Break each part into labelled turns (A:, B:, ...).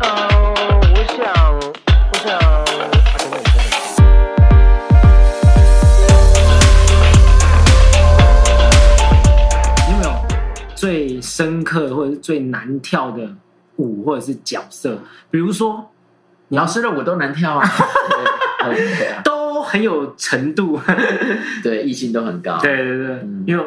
A: 嗯我想我想啊等等等等有没有最深刻或者是最难跳的舞或者是角色比如说
B: 你要是让我都难跳啊
A: 很有程度。
B: 对，异性都很高。
A: 对对对，
B: 嗯。
A: 因为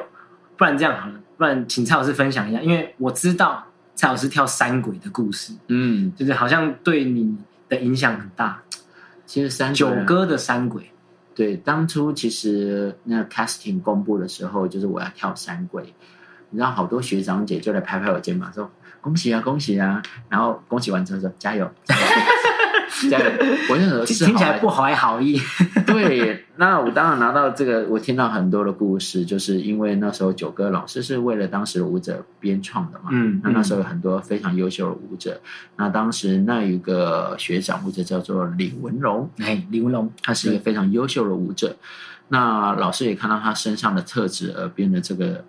A: 不然这样好了，不然请蔡老师分享一下，因为我知道蔡老师跳山鬼的故事，
B: 嗯，
A: 就是好像对你的影响很大。
B: 其实三个人
A: 九哥的山鬼，
B: 对，当初其实那 casting 公布的时候，就是我要跳山鬼，你知道好多学长姐就来拍拍我肩膀说恭喜啊恭喜啊，然后恭喜完之后说加油加油 加油，我那时候是
A: 听起来不怀好意。
B: 对，那我当然拿到这个，我听到很多的故事，就是因为那时候九哥老师是为了当时的舞者编创的嘛，
A: 嗯
B: 那那时候有很多非常优秀的舞者，那当时那一个学长舞者叫做李文龙，
A: 哎，李文龙，
B: 他是一个非常优秀的舞者，那老师也看到他身上的特质而编的这个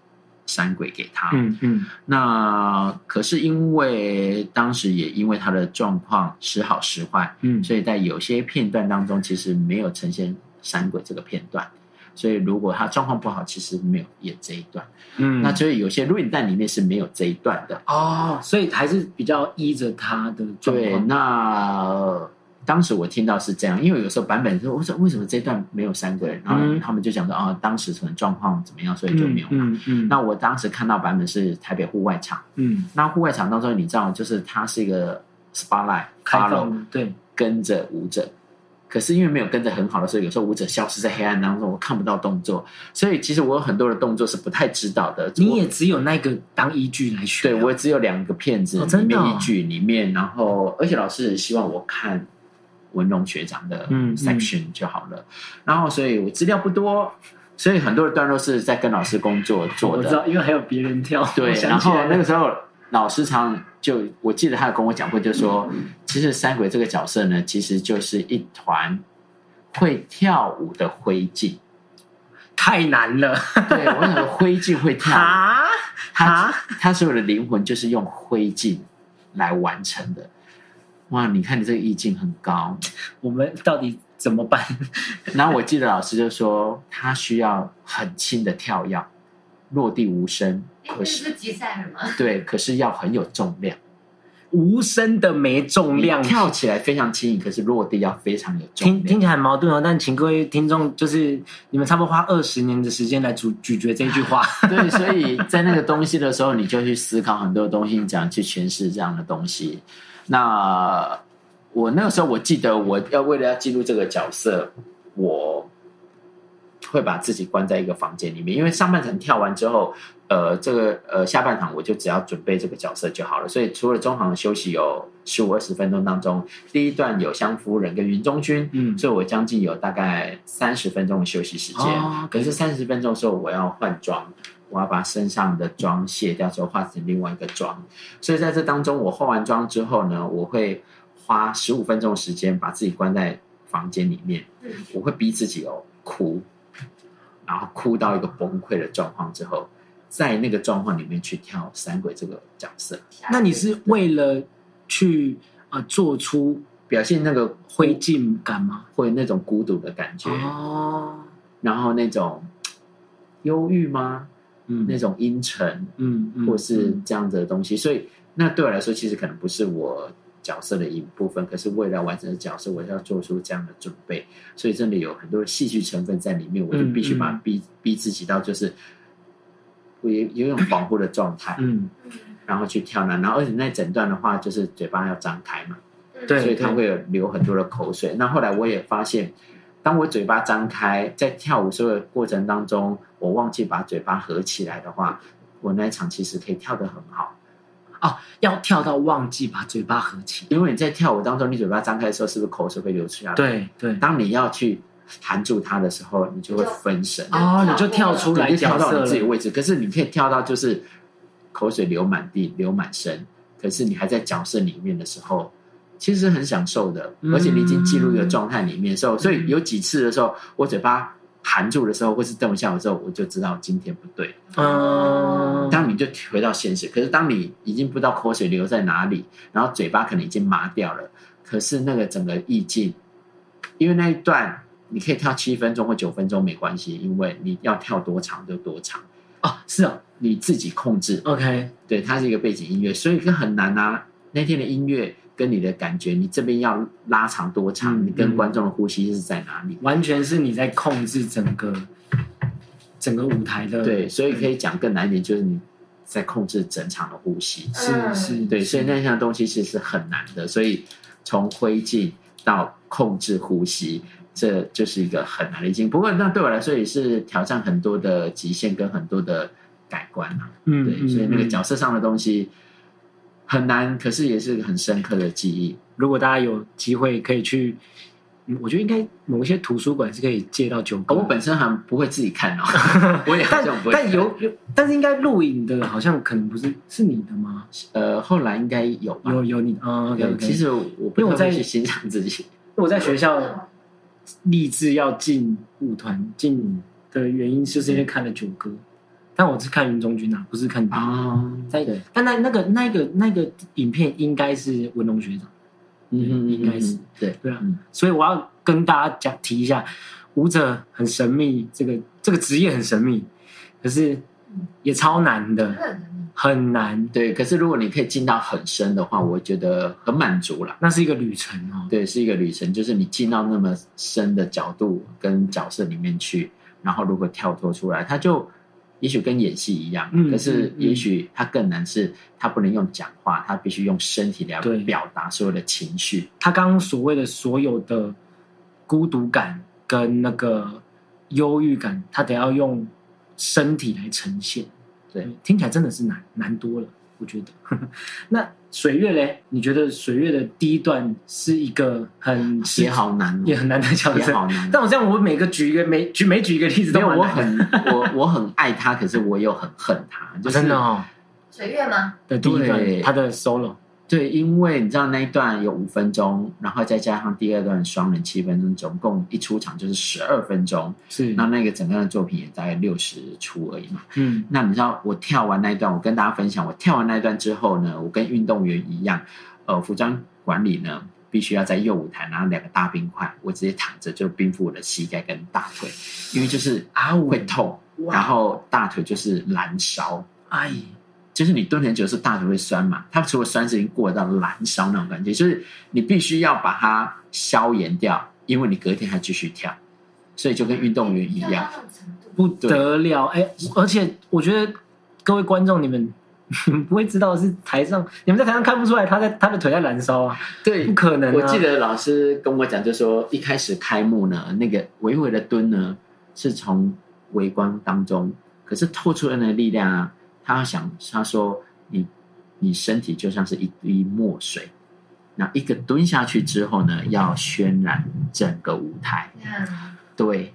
B: 山鬼给他，
A: 嗯嗯
B: 那可是因为当时也因为他的状况时好时坏，
A: 嗯，
B: 所以在有些片段当中，其实没有呈现山鬼这个片段。所以如果他状况不好，其实没有演这一段。
A: 嗯
B: 那所以有些录影带里面是没有这一段的。
A: 哦，所以还是比较依着他的状
B: 对，那当时我听到是这样，因为有时候版本说，我说为什么这段没有三个人？然后
A: 嗯
B: 他们就讲说，啊，当时可能状况怎么样，所以就没有。
A: 嗯嗯，
B: 那我当时看到版本是台北户外场，
A: 嗯
B: 那户外场当中，你知道，就是它是一个 spotlight
A: 开
B: follow
A: 放对，
B: 跟着舞者，可是因为没有跟着很好的，所以有时候舞者消失在黑暗当中，我看不到动作，所以其实我有很多的动作是不太知道的。
A: 你也只有那个当依据来学啊。
B: 对我只有两个片子里面一句里面，然后而且老师也希望我看文龙学长的
A: 嗯嗯
B: section 就好了，然后所以我资料不多，所以很多的段落是在跟老师工作做的。
A: 我知道，因为还有别人跳。
B: 对然后那个时候老师常就我记得他有跟我讲过，就说其实三鬼这个角色呢，其实就是一团会跳舞的灰烬。
A: 太难了。
B: 对，我想说灰烬会跳，
A: 啊
B: 他
A: 啊！
B: 他所有的灵魂就是用灰烬来完成的。哇，你看你这个意境很高。
A: 我们到底怎么办？
B: 然后我记得老师就说，他需要很轻的跳跃，落地无声，可是
C: 是吉赛尔吗？
B: 对，可是要很有重量。
A: 无声的没重量，
B: 跳起来非常轻盈，可是落地要非常有重量。
A: 听听起来很矛盾哦。但请各位听众，就是你们差不多花二十年的时间来咀咀嚼这句话。
B: 对，所以在那个东西的时候，你就去思考很多东西，你怎样去诠释这样的东西。那我那个时候，我记得我要为了要进入这个角色，我会把自己关在一个房间里面，因为上半场跳完之后，呃，这个呃下半场我就只要准备这个角色就好了。所以除了中场休息有十五二十分钟当中，第一段有香夫人跟云中君，
A: 嗯
B: 所以我将近有大概三十分钟的休息时间。
A: 哦
B: 可是三十分钟的时候，我要换装，我要把身上的妆卸掉之后化成另外一个妆。所以在这当中，我化完妆之后呢，我会花十五分钟的时间把自己关在房间里面，
C: 嗯
B: 我会逼自己哦哭，然后哭到一个崩溃的状况之后，在那个状况里面去跳山鬼这个角色，
A: 那你是为了去呃做出
B: 表现那个
A: 灰烬感吗？
B: 会那种孤独的感觉，
A: 哦，
B: 然后那种忧郁吗？
A: 嗯。
B: 那种阴沉，
A: 嗯嗯，
B: 或是这样子的东西，所以那对我来说，其实可能不是我角色的一部分，可是为了完成的角色，我要做出这样的准备，所以真的有很多戏剧成分在里面，我就必须把
A: 嗯
B: 逼逼自己到就是我有有一种恍惚的状态，
A: 嗯，
B: 然后去跳呢，然后而且那整段的话，就是嘴巴要张开嘛，
A: 对
B: 所以它会有流很多的口水。那后来我也发现，当我嘴巴张开，在跳舞所有的过程当中，我忘记把嘴巴合起来的话，我那一场其实可以跳得很好。
A: 哦，要跳到忘记把嘴巴合起。
B: 因为你在跳舞当中，你嘴巴张开的时候，是不是口水会流出来？。
A: 对对，
B: 当你要去含住它的时候，你就会分神，
A: 哦，你就跳出来，
B: 你就跳到
A: 了。
B: 你自己的位置。可是你可以跳到就是口水流满地、流满身，可是你还在角色里面的时候，其实是很享受的，
A: 嗯
B: 而且你已经进入一个状态里面的时候，所以有几次的时候，我嘴巴含住的时候，或是动一下的时候，我就知道今天不对。
A: 嗯，
B: 当你就回到现实，可是当你已经不知道口水流在哪里，然后嘴巴可能已经麻掉了，可是那个整个意境，因为那一段你可以跳七分钟或九分钟没关系，因为你要跳多长就多长，
A: 哦，是哦
B: 你自己控制。
A: ，OK，
B: 对，它是一个背景音乐，所以这很难啊。那天的音乐跟你的感觉，你这边要拉长多长，
A: 嗯
B: 你跟
A: 嗯
B: 观众的呼吸是在哪里？
A: 完全是你在控制整个整个舞台的，
B: 对，所以可以讲更难一点，就是你在控制整场的呼吸。
A: 是是，
B: 对，所以那项东西其实是很难的。所以从灰烬到控制呼吸，这就是一个很难的境。不过那对我来说也是挑战很多的极限跟很多的改观啊。
A: 嗯，
B: 对，
A: 嗯
B: 所以那个
A: 嗯
B: 角色上的东西很难，可是也是很深刻的记忆。
A: 如果大家有机会可以去，嗯我觉得应该某一些图书馆是可以借到九歌。
B: 我本身还不会自己看哦，我也好
A: 但
B: 像不会看。
A: 但有有，但是应该录影的，好像可能不是是你的吗？
B: 呃，后来应该有吧？
A: 有有你啊，OK
B: 有
A: OK。
B: 其实我不
A: 因为我在
B: 太会去欣赏自己。
A: 我在学校立志要进舞团进的原因，就是因为看了九歌，但我是看云中君啊，不是看你。
B: 啊，
A: 在
B: 对，
A: 但那那个那个那个影片应该是文龙学长，
B: 嗯哼
A: 应该是
B: 嗯对
A: 对啊
B: 嗯
A: 所以我要跟大家讲提一下，舞者很神秘，这个这个职业很神秘，可是也超难的，很难。
B: 对。可是如果你可以进到很深的话，我觉得很满足了。
A: 那是一个旅程哦。
B: 对，是一个旅程，就是你进到那么深的角度跟角色里面去，然后如果跳脱出来，他就也许跟演戏一样，
A: 嗯
B: 可是也许他更难是，他不能用讲话，他必须用身体来表达所有的情绪。
A: 他刚刚所谓的所有的孤独感跟那个忧郁感，他得要用身体来呈现。
B: 对，
A: 听起来真的是难难多了，我觉得。那水月嘞？你觉得水月的第一段是一个很
B: 也好难、哦，
A: 也很难的角色？
B: 也好难。
A: 但我这样，我每个举一个 每举每举一个例子
B: 都有，我很我我很爱他，可是我又很恨他，就是
A: 真的哦。
C: 水月吗？
A: 的第一段，他的 solo，
B: 对，因为你知道那一段有五分钟，然后再加上第二段双人七分钟，总共一出场就是十二分钟。
A: 是
B: 那那个整个的作品也大概六十出而已嘛。
A: 嗯
B: 那你知道我跳完那一段，我跟大家分享，我跳完那一段之后呢，我跟运动员一样，呃，服装管理呢必须要在右舞台拿两个大冰块，我直接躺着就冰敷我的膝盖跟大腿，因为就是
A: 啊
B: 会痛，然后大腿就是燃烧。
A: 哎，
B: 就是你蹲很久是大腿会酸嘛，它除了酸是已经过到燃烧那种感觉，就是你必须要把它消炎掉，因为你隔天还继续跳，所以就跟运动员一样。
A: 不得了！哎，而且我觉得各位观众，你们你们不会知道是台上，你们在台上看不出来他在他的腿在燃烧啊，
B: 对
A: 不可能、啊。
B: 我记得老师跟我讲，就说一开始开幕呢，那个微微的蹲呢，是从微光当中，可是透出来的力量啊，他想他说你你身体就像是一滴墨水，那一个蹲下去之后呢，要渲染整个舞台。对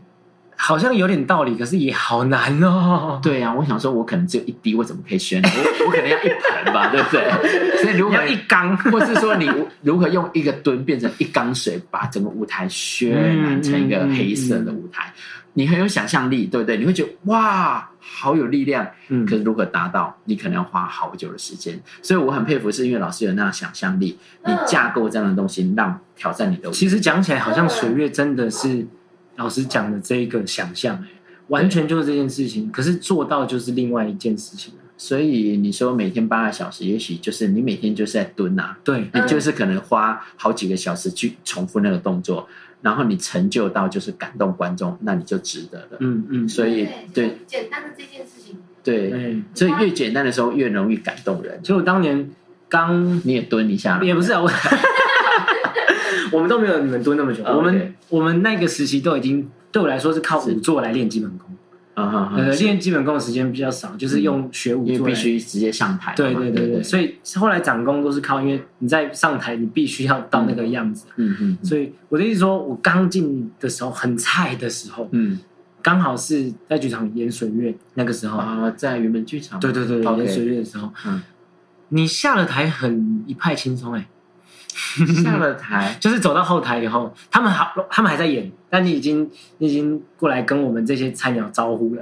A: 好像有点道理，可是也好难哦。
B: 对啊，我想说，我可能只有一滴，我怎么可以渲染？我我可能要一盆吧，对不对？所以如果
A: 一缸，
B: 或是说你如何用一个蹲变成一缸水，把整个舞台渲染成一个黑色的舞台，你很有想象力，对不对？你会觉得哇，好有力量。
A: 嗯
B: 可是如何达到，你可能要花好久的时间。所以我很佩服，是因为老师有那样想象力，你架构这样的东西，让挑战你的。
A: 其实讲起来，好像水月真的是老师讲的这一个想象，哎，完全就是这件事情。可是做到就是另外一件事情。
B: 所以你说每天八个小时，也许就是你每天就是在蹲啊，
A: 对，
B: 你就是可能花好几个小时去重复那个动作，然后你成就到就是感动观众，那你就值得了。
A: 嗯嗯，
B: 所以对
C: 简单的这件事情，
B: 对，
A: 对。
B: 所以越简单的时候越容易感动人。
A: 所以我当年刚
B: 你也蹲一下，
A: 也不是啊，我 我们都没有你们蹲那么久。
B: 哦
A: 我们我们那个时期都已经对我来说是靠五座来练基本功。
B: 啊哈
A: 练基本功的时间比较少，就是用学舞
B: 因为
A: 来。
B: 必须直接上台嘛。
A: 对对对对，所以后来长功都是靠，因为你在上台，你必须要到那个样子。
B: 嗯嗯嗯
A: 所以我的意思说，我刚进的时候很菜的时候，
B: 嗯
A: 刚好是在剧场演水月那个时候。
B: 啊，在原本剧场，
A: 对对对
B: ，OK
A: 演水月的时候，
B: 嗯
A: 你下了台很一派轻松哎。
B: 下了台，
A: 就是走到后台以后，他们还，他们还在演，但你已经你已经过来跟我们这些菜鸟招呼了，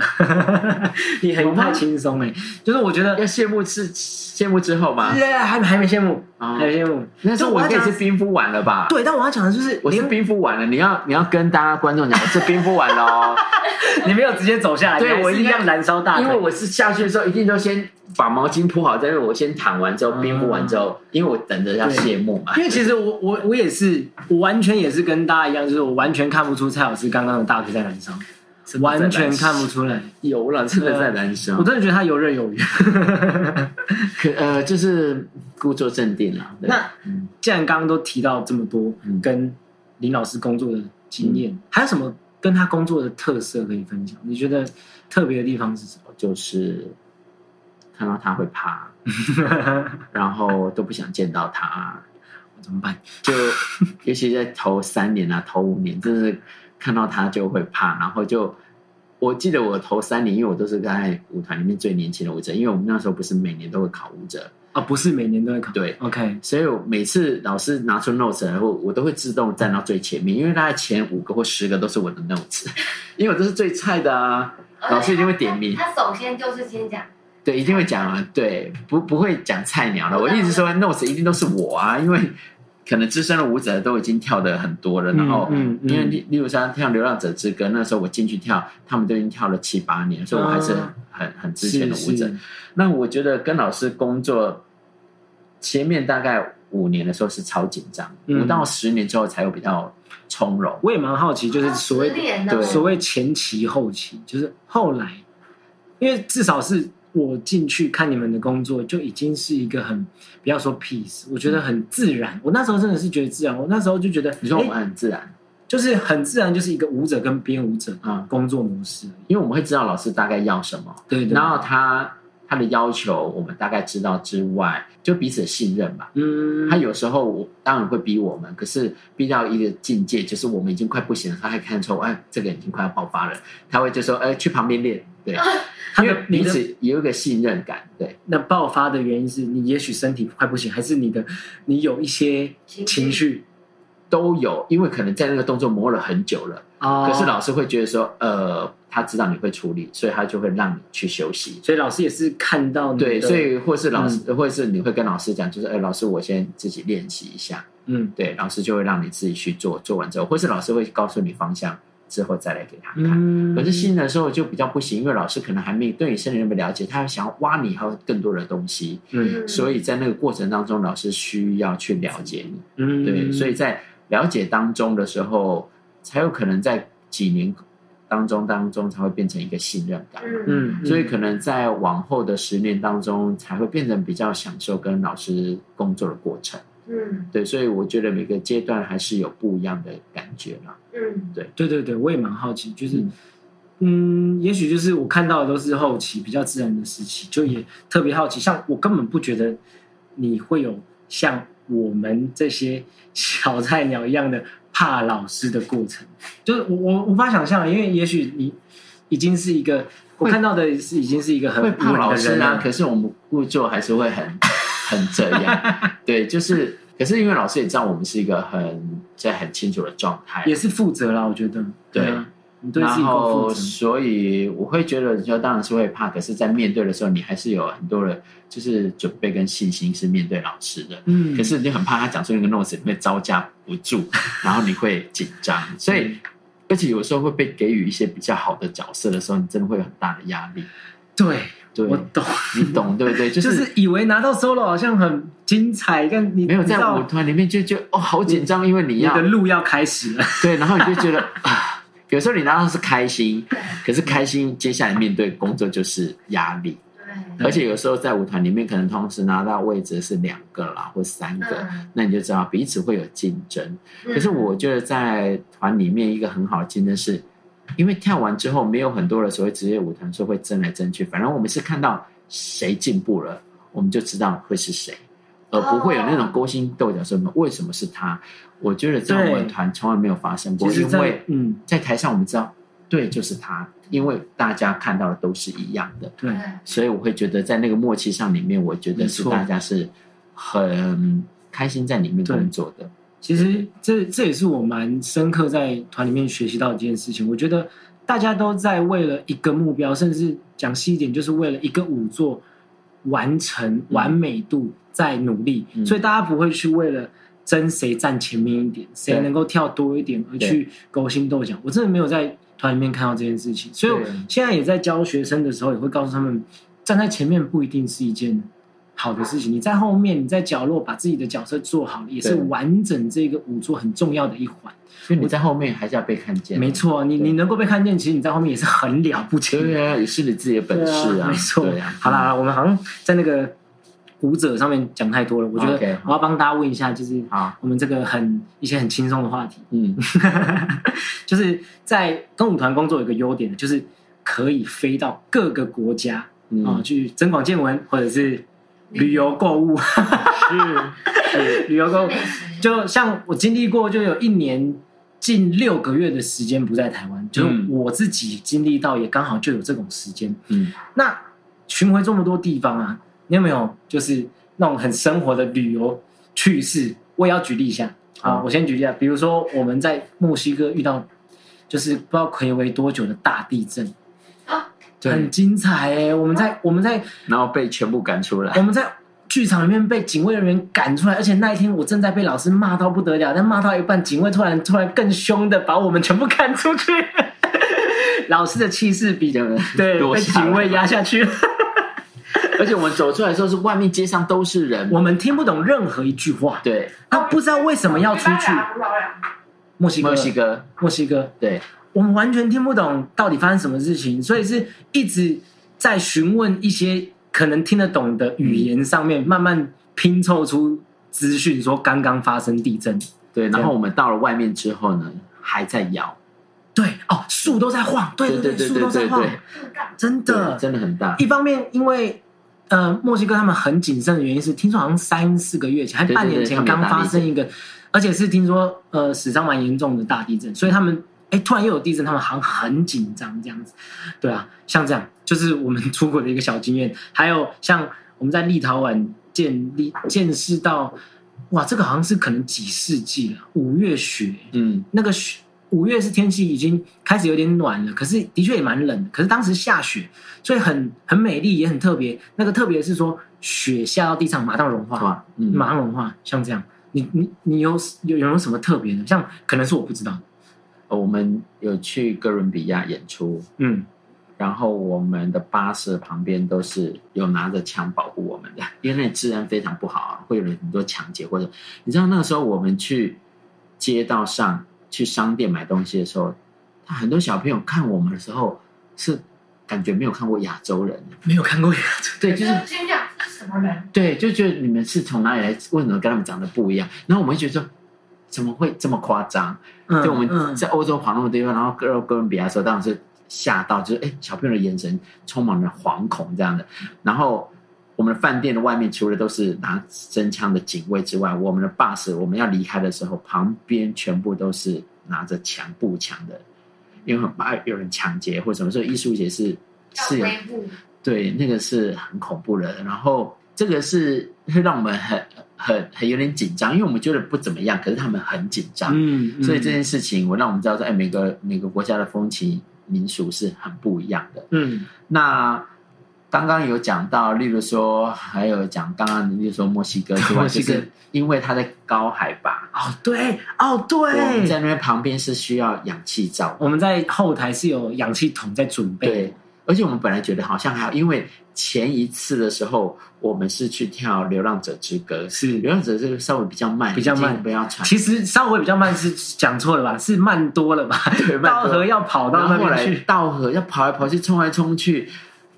A: 你很太轻松哎，就是我觉得
B: 要谢幕是谢幕之后吗？
A: 还还没谢幕，
B: 啊
A: 还没谢幕。
B: 那时候我应该是冰敷完了吧？
A: 对，但我要讲的就是，
B: 我是
A: 连
B: 冰敷完了，你要你要跟大家观众讲，我是冰敷完了哦。
A: 你没有直接走下来，
B: 对我
A: 一样燃烧大，
B: 因为我是下去的时候一定都先把毛巾铺好，在那我先躺完之后冰敷完之后，因为我等着要谢幕嘛。
A: 因为其实我我我也是，我完全也是跟大家一样，就是我完全看不出蔡老师刚刚的大腿在燃烧，完全看不出来。
B: 有了，真的在燃烧
A: 我。真的觉得他游刃有余。
B: 可呃，就是故作镇定了。对
A: 那既然刚刚都提到这么多
B: 嗯
A: 跟林老师工作的经验，还有什么跟他工作的特色可以分享？你觉得特别的地方是什么？
B: 就是看到他会怕，然后都不想见到他。
A: 怎么办？
B: 就尤其在头三年啊、头五年，真是看到他就会怕，然后就我记得我头三年，因为我都是在舞团里面最年轻的舞者，因为我们那时候不是每年都会考舞者，
A: 啊，不是每年都会考。
B: 对
A: ，OK，
B: 所以我每次老师拿出 notes 然后，我都会自动站到最前面，因为大概前五个或十个都是我的 notes，因为我都是最菜的啊，老师一定会点名，
C: 他首先就是先讲，
B: 对，一定会讲啊，对，不不会讲菜鸟的。我一直说 notes 一定都是我啊，因为可能资深的舞者都已经跳的很多了，然后
A: 嗯
B: 因为例例如像跳《流浪者之歌》，那时候我进去跳，他们都已经跳了七八年，所以我还是
A: 很
B: 很很之前的舞者。那我觉得跟老师工作前面大概五年的时候是超紧张，
A: 嗯。
B: 五到十年之后才有比较从容。
A: 我也蛮好奇，就是所谓所谓前期后期，就是后来，因为至少是我进去看你们的工作，就已经是一个很不要说 peace，我觉得很自然。我那时候真的是觉得自然，我那时候就觉得，
B: 你说我们很自然，
A: 就是很自然，就是一个舞者跟编舞者
B: 啊
A: 工作模式。
B: 因为我们会知道老师大概要什么。
A: 对对，
B: 然后他他的要求我们大概知道之外，就彼此信任吧。
A: 嗯，
B: 他有时候我当然会逼我们，可是逼到一个境界，就是我们已经快不行了，他还看出哎这个已经快要爆发了，他会就说哎去旁边练，对，
A: 他
B: 因为彼此有一个信任感，对。
A: 那爆发的原因是你也许身体快不行，还是你的你有一些
C: 情绪？
B: 都有，因为可能在那个动作磨了很久了，
A: 哦。
B: 可是老师会觉得说呃他知道你会处理，所以他就会让你去休息。
A: 所以老师也是看到你
B: 对，所以或是老师，
A: 嗯。
B: 或者是你会跟老师讲，就是，哎，老师，我先自己练习一下。
A: 嗯。
B: 对，老师就会让你自己去做，做完之后，或是老师会告诉你方向，之后再来给他看。
A: 嗯，
B: 可是新人的时候就比较不行，因为老师可能还没对你身体那么了解，他想要挖你还有更多的东西，
A: 嗯
B: 所以在那个过程当中，老师需要去了解你。
A: 嗯
B: 对，所以在了解当中的时候，才有可能在几年当中当中才会变成一个信任感。
C: 嗯
A: 嗯，
B: 所以可能在往后的十年当中，才会变成比较享受跟老师工作的过程。
C: 嗯。
B: 对，所以我觉得每个阶段还是有不一样的感觉啦。
C: 嗯。
A: 对。对对对，我也蛮好奇，就是嗯，也许就是我看到的都是后期比较自然的时期，就也特别好奇，像我根本不觉得你会有像我们这些小菜鸟一样的怕老师的过程，就是我我无法想象，因为也许你已经是一个我看到的是已经是一个很
B: 会怕老师啊，可是我们故作还是会很很这样。对，就是，可是因为老师也知道我们是一个很在很清楚的状态，
A: 也是负责啦，我觉得。
B: 对。
A: 啊，你对自
B: 然后，
A: 责，
B: 所以我会觉得，就当然是会怕，可是，在面对的时候，你还是有很多的，就是准备跟信心是面对老师的。
A: 嗯。
B: 可是你很怕他讲出那个 notes，你会招架不住，然后你会紧张，所以，而且有时候会被给予一些比较好的角色的时候，你真的会有很大的压力。
A: 对
B: 对，
A: 我懂。
B: 你懂对不对？就、
A: 就是是以为拿到 solo 好像很精彩，但你
B: 没有在舞团里面就觉得哦，好紧张，因为你
A: 你
B: 要
A: 的路要开始了。
B: 对，然后你就觉得 啊，有时候你拿到是开心，可是开心接下来面对工作就是压力，
C: 对
B: 而且有时候在舞团里面可能同时拿到位置是两个啦或三个，
C: 嗯
B: 那你就知道彼此会有竞争。
C: 嗯
B: 可是我觉得在团里面一个很好的竞争是，因为跳完之后没有很多的所谓职业舞团说会争来争去，反正我们是看到谁进步了，我们就知道会是谁，而不会有那种勾心斗角说为什么是他。我觉得在我们团从来没有发生过，因为
A: 嗯，
B: 在台上我们知道对就是他，因为大家看到的都是一样的。
A: 对，
B: 所以我会觉得在那个默契上里面，我觉得是大家是很开心在里面工作的。
A: 其实这这也是我蛮深刻在团里面学习到的一件事情。我觉得大家都在为了一个目标，甚至讲细一点，就是为了一个舞作完成完美度在努力。
B: 嗯
A: 所以大家不会去为了争谁站前面一点，谁能够跳多一点而去勾心斗角。我真的没有在团里面看到这件事情，所以我现在也在教学生的时候，也会告诉他们，站在前面不一定是一件。好的事情，你在后面，你在角落把自己的角色做好，也是完整这个舞作很重要的一环。
B: 所以你在后面还是要被看见。
A: 没，错，你你能够被看见，其实你在后面也是很了不起。
B: 对啊，也是你自己的本事啊。
A: 没错。好啦，我们好像在那个舞者上面讲太多了，我觉得我要帮大家问一下，就是
B: 好，
A: 我们这个很一些很轻松的话题，
B: 嗯，
A: 就是在跟舞团工作有一个优点，就是可以飞到各个国家啊、
B: 嗯
A: 去增广见闻，或者是旅游购物。
B: 是
A: 旅游购物。就像我经历过，就有一年近六个月的时间不在台湾，就我自己经历到，也刚好就有这种时间。
B: 嗯，
A: 那巡回这么多地方啊，你有没有就是那种很生活的旅游趣事？我也要举例一下。啊，我先举例一下，比如说我们在墨西哥遇到，就是不知道暌违多久的大地震，很，精彩哎、我们在我们在
B: 然后被全部赶出来。
A: 我。们在剧场里面被警卫人员赶出来，而且那一天我正在被老师骂到不得了，但骂到一半，警卫突然突然更凶的把我们全部赶出去，老师的气势比对。被警卫压下去。了，
B: 而且我们走出来的时候，是外面街上都是人。
A: 我们听不懂任何一句话，
B: 对，
A: 他不知道为什么要出去。墨西哥，
B: 墨西哥，
A: 墨西哥，
B: 对，
A: 我们完全听不懂到底发生什么事情，所以是一直在询问一些可能听得懂的语言上面，慢慢拼凑出资讯，说刚刚发生地震。
B: 对。然
A: 对
B: 后我们到了外面之后呢，还在摇，
A: 对哦，树都在晃，对对，
B: 对对
A: 树都在晃
B: 对对，
A: 真的，
B: 真的很大。
A: 一方面，因为呃，墨西哥他们很谨慎的原因是，听说好像三四个月前，还
B: 对对
A: 半年前刚发生一个，而且是听说呃死伤蛮严重的大地震，所以他们哎突然又有地震，他们好像很紧张这样子。对啊，像这样就是我们 出国的一个小经验。还有像我们在立陶宛见立见识到，哇，这个好像是可能几世纪了，五月雪，
B: 嗯，
A: 那个雪，五月是天气已经开始有点暖了，可是的确也蛮冷的。可是当时下雪，所以很很美丽，也很特别。那个特别是说，雪下到地上马上融化，马上融化，像这样。你你你有有有没有什么特别的？像可能是我不知道的，
B: 我们有去哥伦比亚演出，
A: 嗯，
B: 然后我们的巴士旁边都是有拿着枪保护我们的，因为那里治安非常不好啊，会有很多抢劫或者你知道那个时候我们去街道上去商店买东西的时候，他很多小朋友看我们的时候是感觉没有看过亚洲人，
A: 没有看过亚洲。
B: 对，就是
C: 惊讶这是什么人？
B: 对，就觉得你们是从哪里来，为什么跟他们长得不一样？然后我们会觉得说，怎么会这么夸张？
A: 嗯
B: 就，我们
A: 嗯
B: 在欧洲跑那么多地方，然后哥哥伦比亚的时候，当然是吓到，就是哎，小朋友的眼神充满了惶恐这样的。然后我们的饭店的外面，除了都是拿真枪的警卫之外，我们的 bus 我们要离开的时候，旁边全部都是拿着枪步枪的，因为很怕有人抢劫或什么。所以艺术节是是有对，那个是很恐怖的。然后这个是会让我们很很很有点紧张，因为我们觉得不怎么样，可是他们很紧张。
A: 嗯，嗯
B: 所以这件事情，我让我们知道说，哎，每个每个国家的风情民俗是很不一样的。
A: 嗯
B: 那刚刚有讲到，例如说，还有讲刚刚，例如说墨西哥之外，就是因为它在高海拔，
A: 哦对哦
B: 我们
A: 对，
B: 在那边旁边是需要氧气罩。
A: 我们在后台是有氧气筒在准备，
B: 对，而且我们本来觉得好像还好，因为前一次的时候，我们是去跳《流浪者之歌》，《
A: 是
B: 流浪者这个》稍微比较慢，
A: 比较慢
B: 不要喘。
A: 其实稍微比较慢是讲错了吧？是慢多了吧？
B: 对慢多
A: 道河要跑到那边去，
B: 道河要跑来跑去，冲来冲去，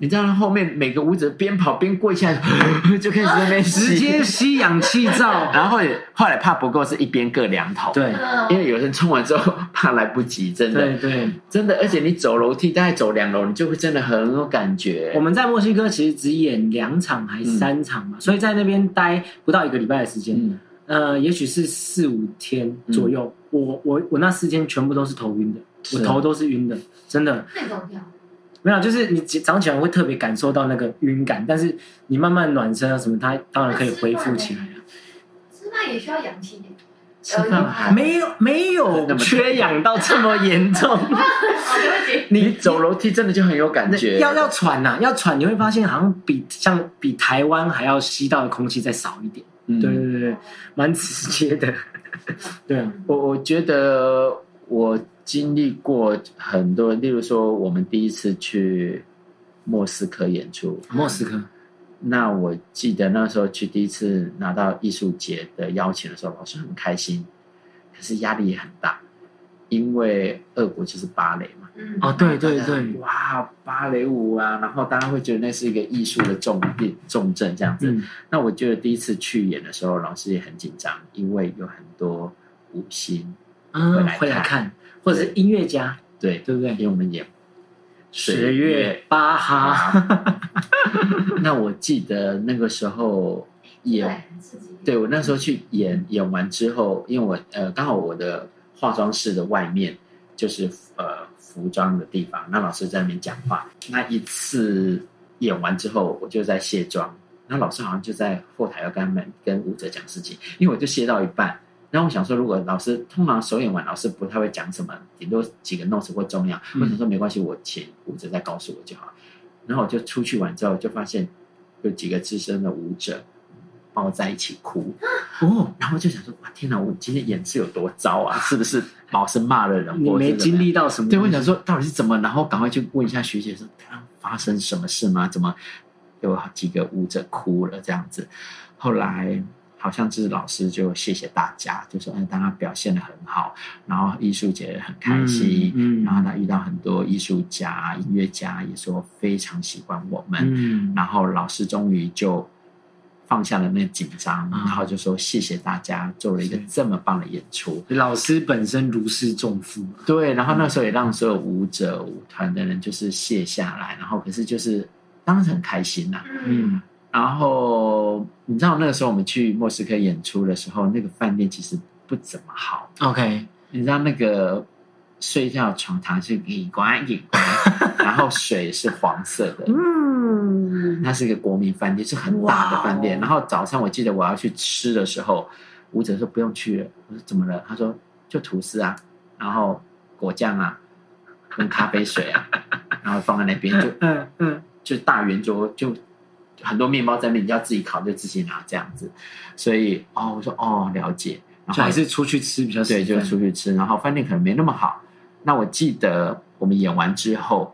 B: 你知道后面每个舞者边跑边跪下来，就开始在那边
A: 直接吸氧气罩。
B: 然后也后来怕不够，是一边各两桶。，
A: 对。
C: 嗯
B: 因为有人冲完之后怕来不及，真的。
A: 对对，
B: 真的，而且你走楼梯大概走两楼，你就会真的很有感觉。
A: 我们在墨西哥其实只演两场还是三场嘛，所以在那边待不到一个礼拜的时间，
B: 嗯，
A: 呃，也许是四五天左右。我我我那四天全部都是头晕的，我头都是晕的，真的。
C: 那种跳，
A: 没有，就是你早上起来会特别感受到那个晕感，但是你慢慢暖身啊什么，它当然可以恢复起来了。
C: 吃那也需要氧气的。
B: 吃饭还
A: 没有没有缺氧到这么严重。
B: 你走楼梯真的就很有感觉，
A: 要要喘呐、要喘，你会发现好像比像比台湾还要吸到的空气再少一点。
B: 嗯
A: 对对对对，蛮直接的。对啊，
B: 我我觉得我经历过很多，例如说我们第一次去莫斯科演出，
A: 莫斯科，
B: 那我记得那时候去第一次拿到艺术节的邀请的时候，老师很开心，可是压力也很大，因为俄国就是芭蕾嘛。
C: 嗯，
A: 哦，对对对，
B: 哇，芭蕾舞啊，然后大家会觉得那是一个艺术的重病重症这样子。
A: 嗯。
B: 那我觉得第一次去演的时候，老师也很紧张，因为有很多舞星，
A: 嗯
B: 会来，
A: 会来看，或者是音乐家，
B: 对，
A: 对不对
B: 给？我们演
A: 十月巴哈，
B: 那我记得那个时候，演。对我那时候去演演完之后，因为我呃刚好我的化妆室的外面就是呃服装的地方，那老师在那边讲话。那一次演完之后，我就在卸妆，那老师好像就在后台要跟他们跟舞者讲事情，因为我就卸到一半。然后我想说，如果老师通常首演完，老师不太会讲什么，顶多几个 notes 或重要。
A: 嗯
B: 我想说没关系，我请舞者再告诉我就好。然后我就出去玩之后，就发现有几个资深的舞者抱在一起哭。
A: 哦，
B: 然后就想说，哇，天哪，我今天演是有多糟啊？是不是老师骂了人？
A: 我没经历到什么？
B: 对，我想说到底是怎么，然后赶快去问一下学姐说，啊发生什么事吗？怎么有几个舞者哭了这样子？后来好像是老师就谢谢大家，就说，嗯，大家表现的很好，然后艺术节很开心，
A: 嗯嗯。
B: 然后他遇到很多艺术家、音乐家，也说非常喜欢我们，
A: 嗯，
B: 然后老师终于就放下了那紧张，
A: 啊。
B: 然后就说谢谢大家做了一个
A: 是。
B: 这么棒的演出。
A: 老师本身如释重负嘛。
B: 对，然后那时候也让所有舞者、舞团的人就是卸下来，然后可是就是当时很开心呐、
C: 嗯，
B: 然后你知道那个时候我们去莫斯科演出的时候，那个饭店其实不怎么好
A: ，OK，
B: 你知道那个睡觉床榻是隐关隐关，然后水是黄色的，
A: 嗯，
B: 它是一个国民饭店，是很大的饭店。然后早上我记得我要去吃的时候，舞者说不用去了。我说怎么了？他说就吐司啊，然后果酱啊，跟咖啡水啊，然后放在那边，就
A: 嗯嗯，
B: 就大圆桌，就很多面包在那边，你要自己烤就自己拿这样子。所以哦，我说哦了解，然后
A: 还是出去吃比较
B: 对，就
A: 实在
B: 出去吃，然后饭店可能没那么好。那我记得我们演完之后，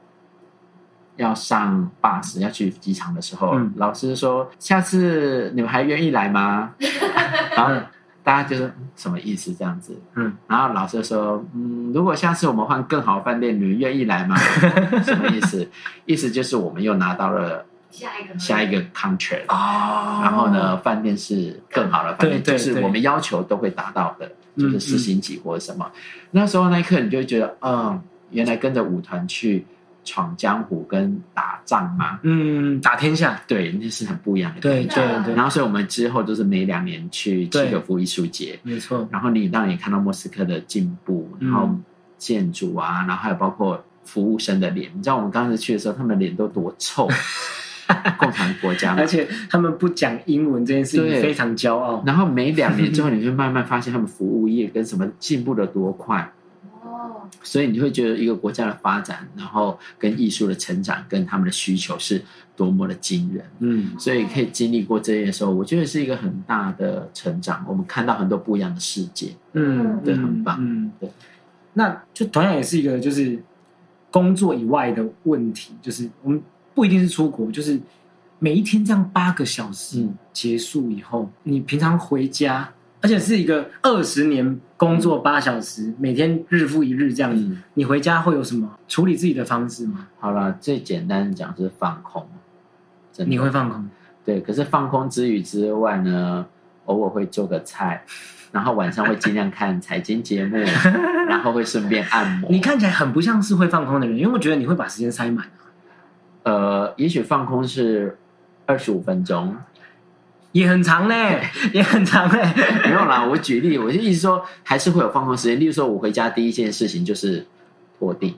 B: 要上 bus 要去机场的时候，
A: 嗯
B: 老师说：“下次你们还愿意来吗？” 然后大家就说、嗯什么意思这样子？
A: 嗯，
B: 然后老师说：“嗯，如果下次我们换更好的饭店，你们愿意来吗？” 什么意思？意思就是我们又拿到了
C: 下一个
B: 下一个 contract，、
A: 哦。
B: 然后呢，饭店是更好的饭店，
A: 对对对
B: 就是我们要求都会达到的，
A: 嗯
B: 就是四星级或者什么。那时候那一刻，你就会觉得，嗯，原来跟着舞团去闯江湖跟打仗嘛，
A: 嗯，打天下，
B: 对，那是很不一样的
A: 对
B: 感觉。
A: 对对，
B: 然后，所以我们之后就是每两年去
A: 对。
B: 契可夫艺术节，
A: 没错，
B: 然后你当然也看到莫斯科的进步，
A: 嗯。
B: 然后建筑啊，然后还有包括服务生的脸。你知道我们刚开始去的时候，他们的脸都多臭，共产国家嘛
A: 而。且他们不讲英文这件事情非常骄傲。
B: 然后每两年之后，你会慢慢发现他们服务业跟什么进步的多快，
C: 哦，
B: 所以你会觉得一个国家的发展，然后跟艺术的成长，跟他们的需求是多么的惊人。
A: 嗯，
B: 所以可以经历过这些的时候，我觉得是一个很大的成长。我们看到很多不一样的世界。
A: 嗯，
B: 对很棒
A: 嗯，
B: 对，
A: 那就同样也是一个就是工作以外的问题，就是我们不一定是出国，就是每一天这样八个小时
B: 嗯
A: 结束以后，你平常回家，而且是一个二十年工作八小时，每天日复一日这样子，
B: 嗯，
A: 你回家会有什么处理自己的方式吗？
B: 好了，最简单的讲是放空，真的
A: 你会放空？
B: 对。可是放空之余之外呢，偶尔会做个菜，然后晚上会尽量看财经节目，然后会顺便按摩。
A: 你看起来很不像是会放空的人，因为我觉得你会把时间塞满啊
B: 呃，也许放空是二十五分钟，
A: 也很长嘞，也很长嘞。
B: 没有啦。我举例，我就意思说还是会有放空时间。例如说，我回家第一件事情就是拖地，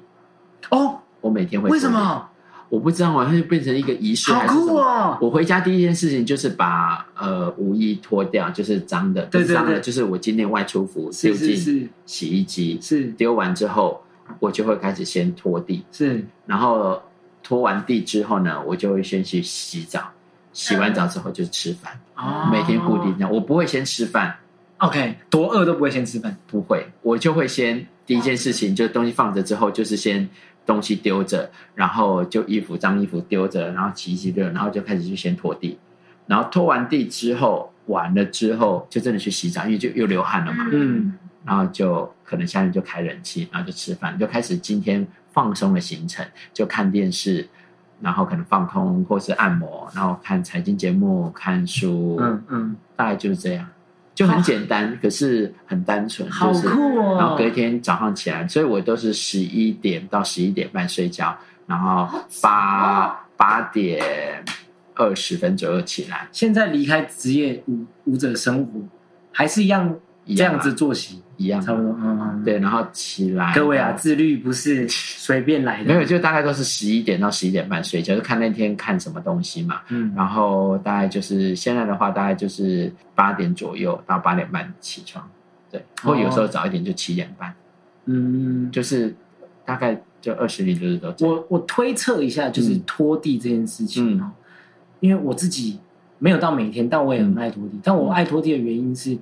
A: 哦，
B: 我每天会。
A: 为什？么？
B: 我不知道，它就变成一个仪式
A: 好。酷哦！
B: 我回家第一件事情就是把呃舞衣脱掉，就是脏的，
A: 对
B: 脏的，就是我今天外出服
A: 是
B: 丢进洗衣机，
A: 是
B: 丢完之后，我就会开始先拖地，
A: 是，
B: 然后拖完地之后呢，我就会先去洗澡，洗完澡之后就吃饭，
A: 哦。
B: 每天固定这样，我不会先吃饭
A: ，OK，多饿都不会先吃饭。
B: 不会，我就会先第一件事情就是东西放着之后，就是先东西丢着，然后就衣服脏衣服丢着，然后洗一洗热，然后就开始去先拖地，然后拖完地之后完了之后就真的去洗澡，因为就又流汗了嘛，
A: 嗯。
B: 然后就可能下面就开冷气，然后就吃饭，就开始今天放松的行程，就看电视，然后可能放空或是按摩，然后看财经节目、看书，
A: 嗯嗯，
B: 大概就是这样，就很简单，可是很单纯，
A: 好
B: 就是
A: 酷哦！
B: 然后隔一天早上起来，所以我都是十一点到十一点半睡觉，然后八
C: 哦
B: 八点二十分左右起来，
A: 现在离开职业舞舞者生活，还是一样这样子作息，
B: 一样。
A: 差不多。嗯，嗯，
B: 对，然后起来，
A: 各位啊，自律不是随便来的。
B: 没有，就大概都是十一点到十一点半睡觉，就看那天看什么东西嘛。
A: 嗯，
B: 然后大概就是现在的话，大概就是八点左右到八点半起床，对，或有时候早一点就七点半，
A: 嗯，
B: 就是大概就二十里就是都。
A: 我我推测一下，就是
B: 嗯。
A: 拖地这件事情因为我自己没有到每天，但我也很爱拖地。但我爱拖地的原因是，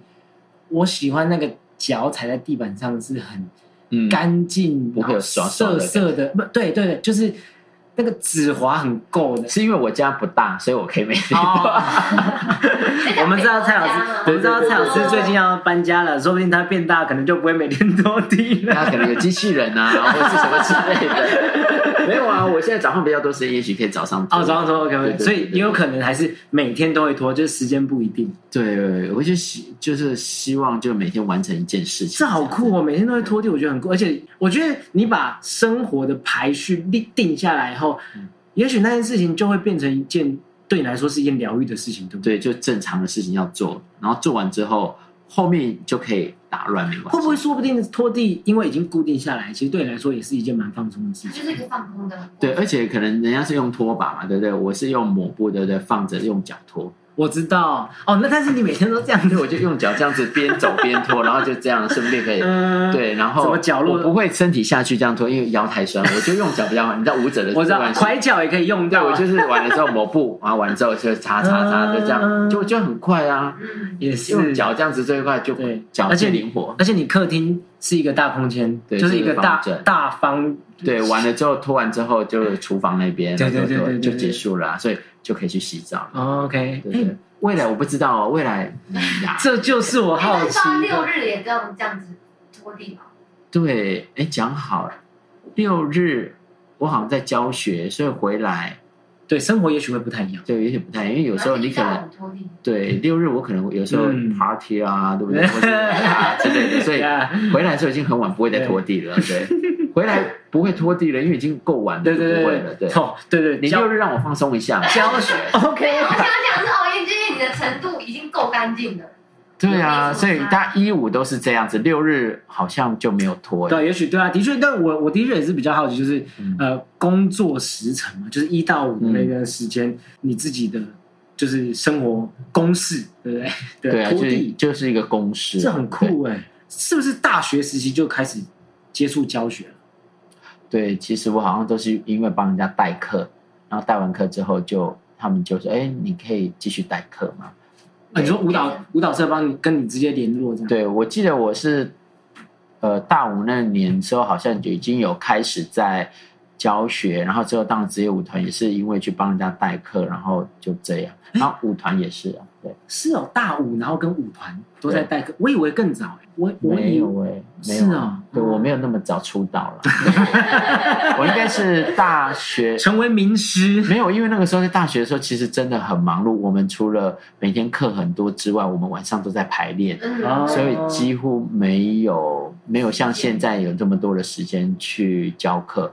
A: 我喜欢那个脚踩在地板上是很
B: 嗯，
A: 干净，
B: 不会有爽爽
A: 涩
B: 的
A: 涩的，不对对对，就是那个指滑很够的。
B: 是因为我家不大，所以我可以每天。
A: 哦，我们知道蔡老师，我们知道蔡老师最近
C: 要
A: 要搬家了，说不定他变大，可能就不会每天拖地了。
B: 他可能有机器人啊，或者是什么之类的。没有啊，我现在早上比较多时间，也许可以早上
A: 哦，早上拖 OK
B: 对
A: OK，
B: 对对
A: 所以也有可能还是每天都会拖，就是时间不一定。
B: 对，我就希就是希望就每天完成一件事情。
A: 这好酷哦！每天都会拖地，我觉得很酷。而且我觉得你把生活的排序定定下来以后，
B: 嗯
A: 也许那件事情就会变成一件对你来说是一件疗愈的事情，对不对？
B: 对，就正常的事情要做，然后做完之后，后面就可以打乱，没关系。
A: 会不会说不定拖地，因为已经固定下来，其实对你来说也是一件蛮放松的事情。
C: 就是一个放空的。
B: 对，而且可能人家是用拖把嘛，对不对？我是用抹布，对不对？放着用脚拖，
A: 我知道哦，那但是你每天都这样子，
B: 我就用脚这样子边走边拖，然后就这样顺便可以。
A: 嗯，
B: 对，然后
A: 什么角落
B: 我不会身体下去这样拖，因为腰太酸，我就用脚比较好。你知道舞者的
A: 我知道拐角也可以用
B: 对，
A: 到啊，
B: 我就是完了之后抹布，然后完了之后就擦擦擦，就这样，
A: 嗯
B: 就就很快啊。
C: 嗯，
A: 也是
B: 用脚这样子最快，就
A: 对
B: 脚
A: 而且
B: 灵活。
A: 而且你客厅是一个大空间，
B: 对
A: 就是一个大大方，
B: 对，完了之后拖完之后就厨房那边，
A: 对对对
B: 就
A: 对对对
B: 就结束了啊，所以就可以去洗澡。
A: 哦 OK，
B: 对对，未来我不知道哦，未来嗯，
A: 这就是我好奇
C: 六。日也这样这样子拖地吗。
B: 对，哎，讲好了，六日我好像在教学，所以回来
A: 对，生活也许会不太一样。
B: 就有点不太，因为有时候你可能对六日我可能有时候
A: 嗯
B: party 啊，对不对？之类的，所以 回来的时候已经很晚，不会再拖地了。对，回来不会拖地了，因为已经够晚了，
A: 对对
B: 就不会了。对，
A: 哦，对对，
B: 你六日让我放松一下嘛。
A: 教学 OK，
C: 我想讲是哦，因为你的程度已经够干净了。
B: 对啊，所以大家一五都是这样子，六日好像就没有拖。
A: 对，也许对啊，的确，但我我的确也是比较好奇，就是、
B: 嗯
A: 呃，工作时程嘛，就是一到五的那段时间，你自己的就是生活公式，对不对？
B: 对啊，就是
A: 拖地，
B: 就是一个公式，
A: 这很酷哎、是不是大学时期就开始接触教学。
B: 对，其实我好像都是因为帮人家代课，然后代完课之后就他们就说：“哎，你可以继续代课吗？”
A: 啊、你说舞蹈舞蹈社帮你跟你直接联络这样？
B: 对，我记得我是呃大五那年之后，好像就已经有开始在教学，然后之后当职业舞团也是因为去帮人家代课，然后就这样。然后舞团也是啊，对，
A: 是哦，大舞然后跟舞团都在代课，我以为更早。哎、我我
B: 没
A: 以
B: 有哎、没有。
A: 是啊
B: 对
A: 哦
B: 我没有那么早出道了，我应该是大学
A: 成为名师，
B: 没有，因为那个时候在大学的时候，其实真的很忙碌。我们除了每天课很多之外，我们晚上都在排练，所以几乎没有没有像现在有这么多的时间去教课。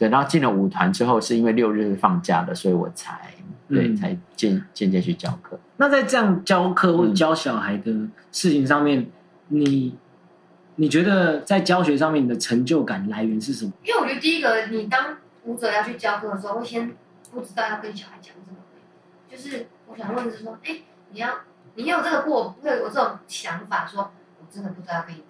B: 对，然后进了舞团之后，是因为六日是放假的，所以我才对、
A: 嗯
B: 才渐渐渐去教课。
A: 那在这样教课或教小孩的事情上面，你你觉得在教学上面你的成就感来源是什么？
C: 因为我觉得第一个，你当舞者要去教课的时候，会先不知道要跟小孩讲什么。就是我想问的是说，哎，你要你有这个过，会有这种想法，说我真的不知道要跟你讲什么，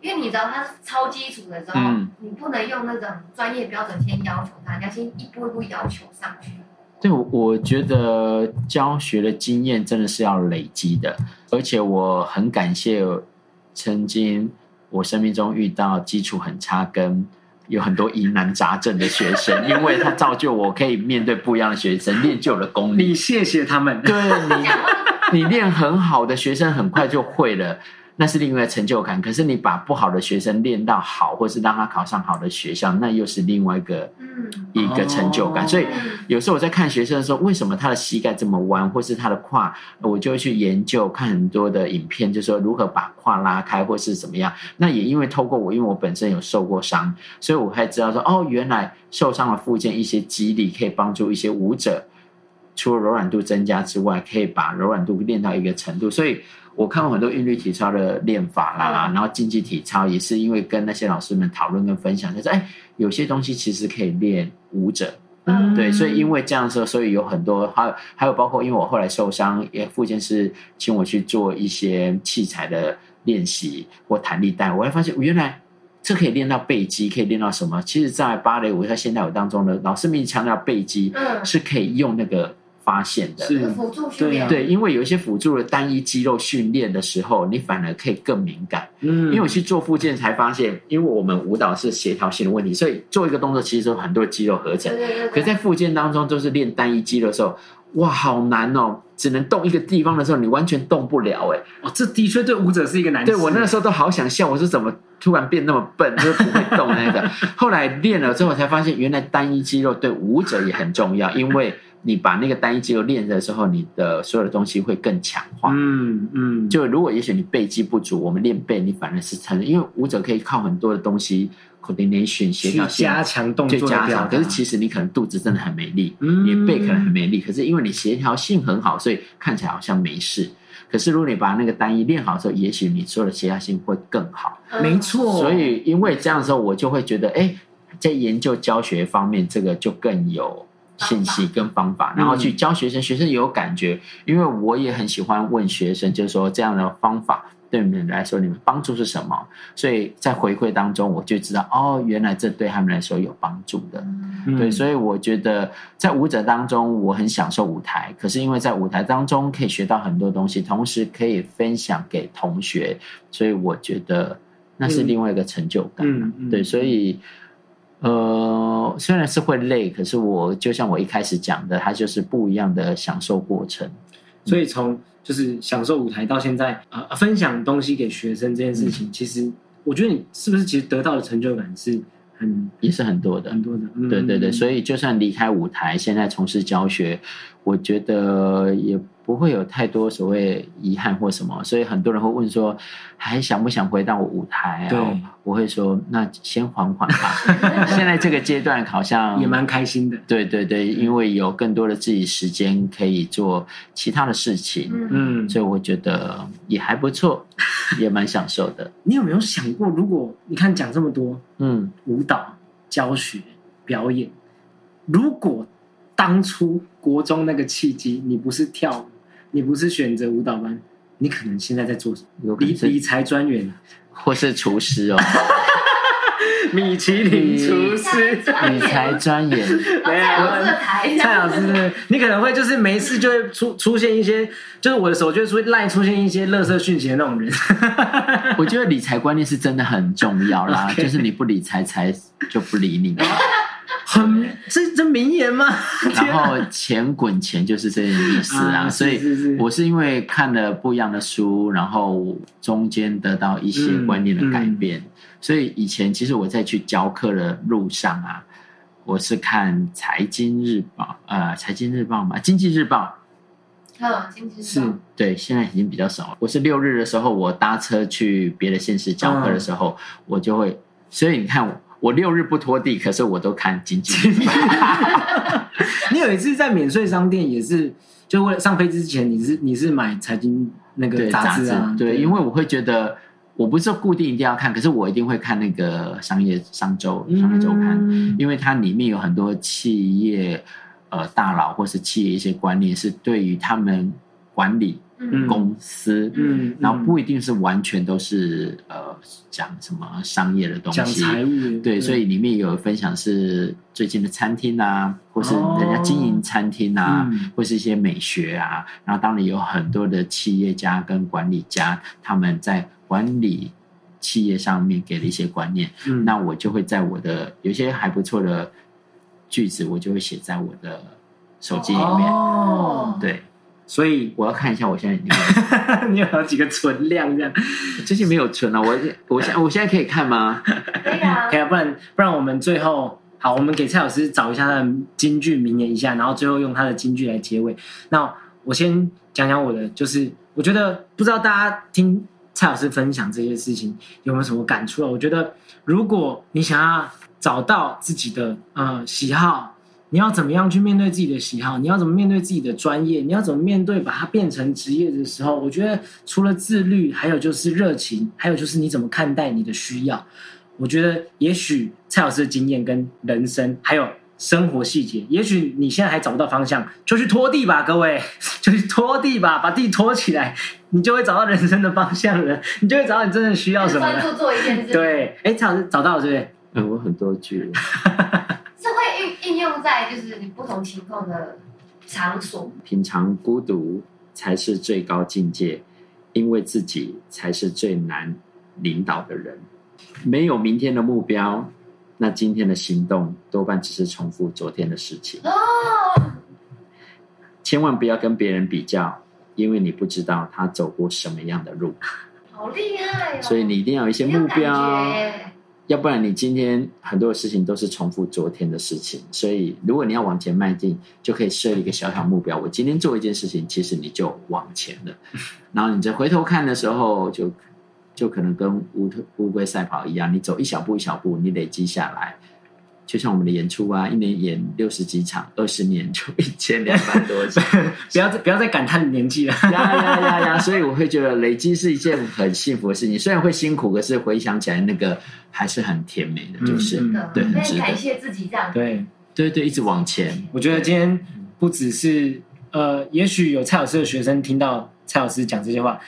C: 因为你知道他是超基础的时候，
B: 嗯
C: 你不能用那种专业标准先要求他，你要先一步一步要求上去。
B: 对，我我觉得教学的经验真的是要累积的，而且我很感谢曾经我生命中遇到基础很差跟有很多疑难杂症的学生，因为他造就我可以面对不一样的学生，练就了功力。
A: 你谢谢他们。
B: 对你，你练很好的学生很快就会了，那是另外的成就感。可是你把不好的学生练到好，或是让他考上好的学校，那又是另外一个
C: 嗯，
B: 一个成就感。
A: 哦
B: 所以
C: 嗯
B: 有时候我在看学生的时候，为什么他的膝盖这么弯，或是他的胯，我就会去研究看很多的影片，就说如何把胯拉开，或是怎么样。那也因为透过我，因为我本身有受过伤，所以我才知道说，哦，原来受伤的附件一些肌力可以帮助一些舞者，除了柔软度增加之外，可以把柔软度练到一个程度。所以我看过很多韵律体操的练法啦，
C: 嗯
B: 然后竞技体操也是因为跟那些老师们讨论跟分享，就是哎，有些东西其实可以练舞者。
C: 嗯
B: 对，所以因为这样说，所以有很多，还有还有包括，因为我后来受伤，也附件是请我去做一些器材的练习或弹力带，我还发现原来这可以练到背肌，可以练到什么？其实，在芭蕾舞在现代舞当中呢，老师们强调背肌
C: 嗯，
B: 是可以用那个发现的。
A: 是
C: 辅助训练，
B: 对，因为有一些辅助的单一肌肉训练的时候，你反而可以更敏感。
A: 嗯，
B: 因为我去做复健才发现，因为我们舞蹈是协调性的问题，所以做一个动作其实有很多肌肉合成
C: 对。对对
B: 可是在复健当中，就是练单一肌肉的时候，哇，好难哦！只能动一个地方的时候，你完全动不了哎。
A: 哦，这的确对舞者是一个难事。
B: 对我那个时候都好想笑，我说怎么突然变那么笨，就是不会动那个。后来练了之后，才发现原来单一肌肉对舞者也很重要，因为你把那个单一肌肉练的时候，你的所有的东西会更强化。
A: 嗯嗯，
B: 就如果也许你背肌不足，我们练背，你反而是成，因为舞者可以靠很多的东西 coordination 协调性
A: 加强动作。
B: 加强。可是其实你可能肚子真的很没力，
A: 嗯
B: 你的背可能很没力，可是因为你协调性很好，所以看起来好像没事。可是如果你把那个单一练好之后，也许你所有的协调性会更好。
C: 嗯
A: 没错，
B: 所以因为这样的时候，我就会觉得，哎，在研究教学方面，这个就更有信息跟方法，然后去教学生，学生也有感觉。因为我也很喜欢问学生，就是说这样的方法对你们来说，你们帮助是什么？所以在回馈当中，我就知道，哦，原来这对他们来说有帮助的。
A: 嗯
B: 对，所以我觉得在舞者当中，我很享受舞台。可是因为在舞台当中可以学到很多东西，同时可以分享给同学，所以我觉得那是另外一个成就感。
A: 嗯嗯
B: 对，所以呃，虽然是会累，可是我就像我一开始讲的，它就是不一样的享受过程。
A: 所以从就是享受舞台到现在，呃，分享东西给学生这件事情，其实我觉得你是不是其实得到的成就感是很
B: 也是很多的，
A: 很多的。嗯
B: 对对对，所
A: 以
B: 以就算离开舞台，现在从事教学，我觉得也不会有太多所谓遗憾或什么。所以很多人会问说，还想不想回到舞台啊？
A: 对
B: 我会说，那先缓缓吧。现在这个阶段好像
A: 也蛮开心的。
B: 对对对，因为有更多的自己时间可以做其他的事情，
C: 嗯，
A: 嗯，
B: 所以我觉得也还不错，也蛮享受的。
A: 你有没有想过，如果你看讲这么多
B: 嗯，
A: 舞蹈教学表演，如果当初国中那个契机，你不是跳舞，你不是选择舞蹈班，你可能现在在做什么？理理财专员，
B: 或是厨师哦，
A: 米其林厨师。
B: 理财专员。
A: 没有
C: 蔡老师的台，
A: 蔡老师，你可能会就是没事就会出出现一些，就是我的手就会出赖出现一些垃圾讯息的那种人。
B: 我觉得理财观念是真的很重要啦 就是你不理财，财就不理你。
A: 很这这名言吗？
B: 然后钱滚钱就是这个意思啊，
A: 啊
B: 所以我是因为看了不一样的书，然后中间得到一些观念的改变，所以以前其实我在去教课的路上啊，我是看《财经日报》呃，《财经日报》嘛，《经济日报》。
C: 嗯，经济
A: 是
B: 对，现在已经比较少了。我是六日的时候，我搭车去别的县市教课的时候，我就会，所以你看我，六日不拖地，可是我都看经济。
A: 你有一次在免税商店也是，就为了上飞机之前，你是你是买财经那个杂志啊？
B: 对，因为我会觉得我不是说固定一定要看，可是我一定会看那个商业商周商业周刊，
A: 嗯
B: 因为它里面有很多企业呃大佬或是企业一些观念，是对于他们管理
C: 嗯
B: 公司，
A: 嗯，
B: 然后不一定是完全都是呃讲什么商业的东
A: 讲
B: 西。
A: 财务，
B: 对，所以里面有分享是最近的餐厅啊，或是人家经营餐厅啊，
A: 嗯
B: 或是一些美学啊。然后当然有很多的企业家跟管理家，他们在管理企业上面给了一些观念。
A: 嗯
B: 那我就会在我的有些还不错的句子，我就会写在我的手机里面。
A: 哦，
B: 对，
A: 所以
B: 我要看一下我现在里面
A: 你有好几个存量这样，
B: 最近没有存了，我我现我现在可以看吗？
C: 可以啊
A: 可，以啊，不然不然我们最后好，我们给蔡老师找一下他的金句名言一下，然后最后用他的金句来结尾。那我先讲讲我的，就是我觉得不知道大家听蔡老师分享这些事情有没有什么感触啊？我觉得如果你想要找到自己的呃喜好。你要怎么样去面对自己的喜好？你要怎么面对自己的专业？你要怎么面对把它变成职业的时候？我觉得除了自律，还有就是热情，还有就是你怎么看待你的需要。我觉得也许蔡老师的经验跟人生，还有生活细节，也许你现在还找不到方向，就去拖地吧，各位，就去拖地吧，把地拖起来，你就会找到人生的方向了，你就会找到你真正需要什么了。
C: 专注做一件事，，
A: 对，哎，蔡老师找到了，对不对？
B: 嗯，我很多句。
C: 用在就是你不同情况的场所。
B: 品尝孤独才是最高境界，因为自己才是最难领导的人。没有明天的目标，那今天的行动多半只是重复昨天的事情。
C: 哦，
B: 千万不要跟别人比较，因为你不知道他走过什么样的路，
C: 好厉害哦！
B: 所以你一定要有一些目标。
C: 觉
B: 要不然你今天很多的事情都是重复昨天的事情，所以如果你要往前迈进，就可以设一个小小目标。我今天做一件事情，其实你就往前了，然后你再回头看的时候，就就可能跟乌特乌龟赛跑一样，你走一小步一小步，你累积下来。就像我们的演出啊，一年演六十几场，二十年就一千两百多场，
A: 不要再不要再感叹年纪了。
B: 呀呀呀呀！所以我会觉得累积是一件很幸福的事情，虽然会辛苦，可是回想起来那个还是很甜美的，就是、对，很值得
C: 感。谢自己这样。
A: 对，
B: 对对，一直往前。
A: 我觉得今天不只是呃，也许有蔡老师的学生听到蔡老师讲这些话，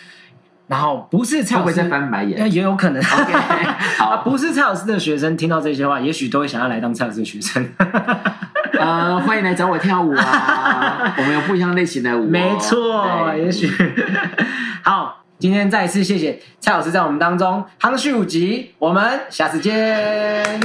A: 然后不是蔡老师
B: 翻白
A: 呃
B: 眼？
A: 也有可能。
B: OK，
A: 啊，
B: 好，
A: 不是蔡老师的学生听到这些话，也许都会想要来当蔡老师的学生。
B: 呃，欢迎来找我跳舞啊！我们有不一样类型的舞哦、
A: 没错，也许好。今天再一次谢谢蔡老师在我们当中夯序五集，我们下次见。
C: 耶